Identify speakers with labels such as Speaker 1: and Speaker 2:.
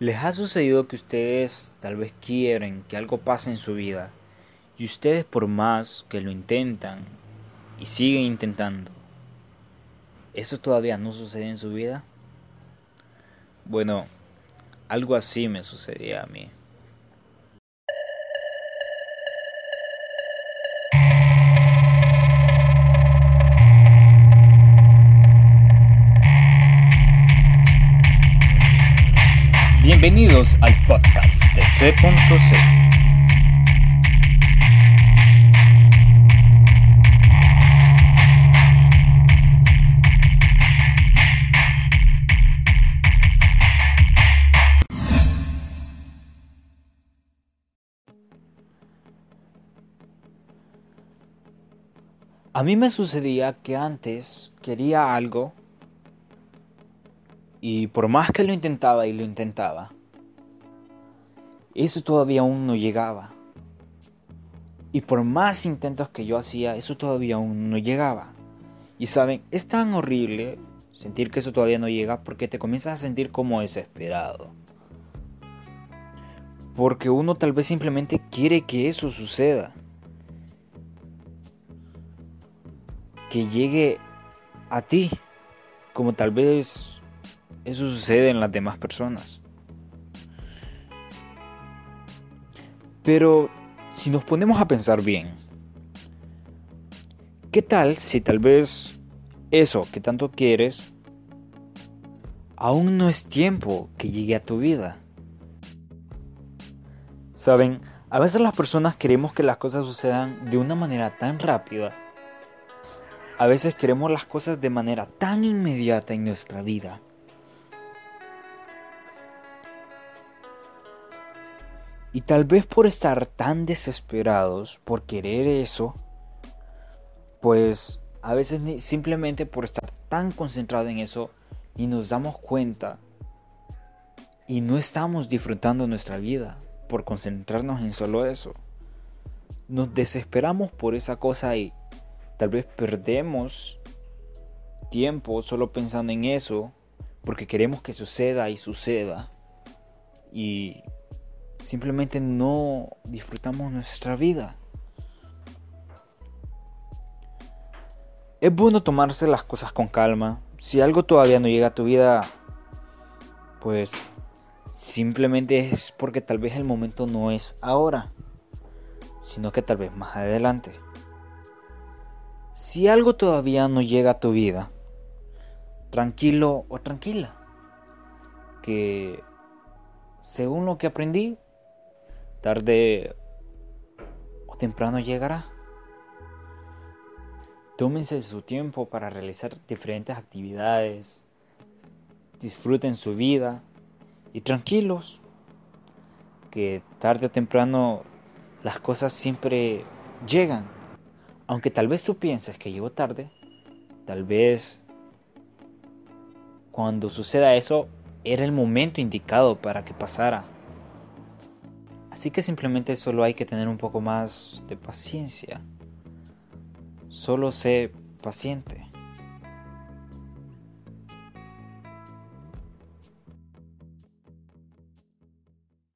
Speaker 1: ¿Les ha sucedido que ustedes tal vez quieren que algo pase en su vida y ustedes por más que lo intentan y siguen intentando, eso todavía no sucede en su vida? Bueno, algo así me sucedía a mí. Bienvenidos al podcast de C.C. A mí me sucedía que antes quería algo y por más que lo intentaba y lo intentaba, eso todavía aún no llegaba. Y por más intentos que yo hacía, eso todavía aún no llegaba. Y saben, es tan horrible sentir que eso todavía no llega porque te comienzas a sentir como desesperado. Porque uno tal vez simplemente quiere que eso suceda. Que llegue a ti. Como tal vez eso sucede en las demás personas. Pero si nos ponemos a pensar bien, ¿qué tal si tal vez eso que tanto quieres aún no es tiempo que llegue a tu vida? Saben, a veces las personas queremos que las cosas sucedan de una manera tan rápida. A veces queremos las cosas de manera tan inmediata en nuestra vida. Y tal vez por estar tan desesperados, por querer eso, pues a veces simplemente por estar tan concentrados en eso y nos damos cuenta y no estamos disfrutando nuestra vida por concentrarnos en solo eso. Nos desesperamos por esa cosa y tal vez perdemos tiempo solo pensando en eso porque queremos que suceda y suceda. Y simplemente no disfrutamos nuestra vida. Es bueno tomarse las cosas con calma. Si algo todavía no llega a tu vida, pues simplemente es porque tal vez el momento no es ahora, sino que tal vez más adelante. Si algo todavía no llega a tu vida, tranquilo o tranquila, que según lo que aprendí, tarde o temprano llegará. Tómense su tiempo para realizar diferentes actividades, disfruten su vida y tranquilos, que tarde o temprano las cosas siempre llegan. Aunque tal vez tú pienses que llegó tarde, tal vez cuando suceda eso era el momento indicado para que pasara. Así que simplemente solo hay que tener un poco más de paciencia. Solo sé paciente.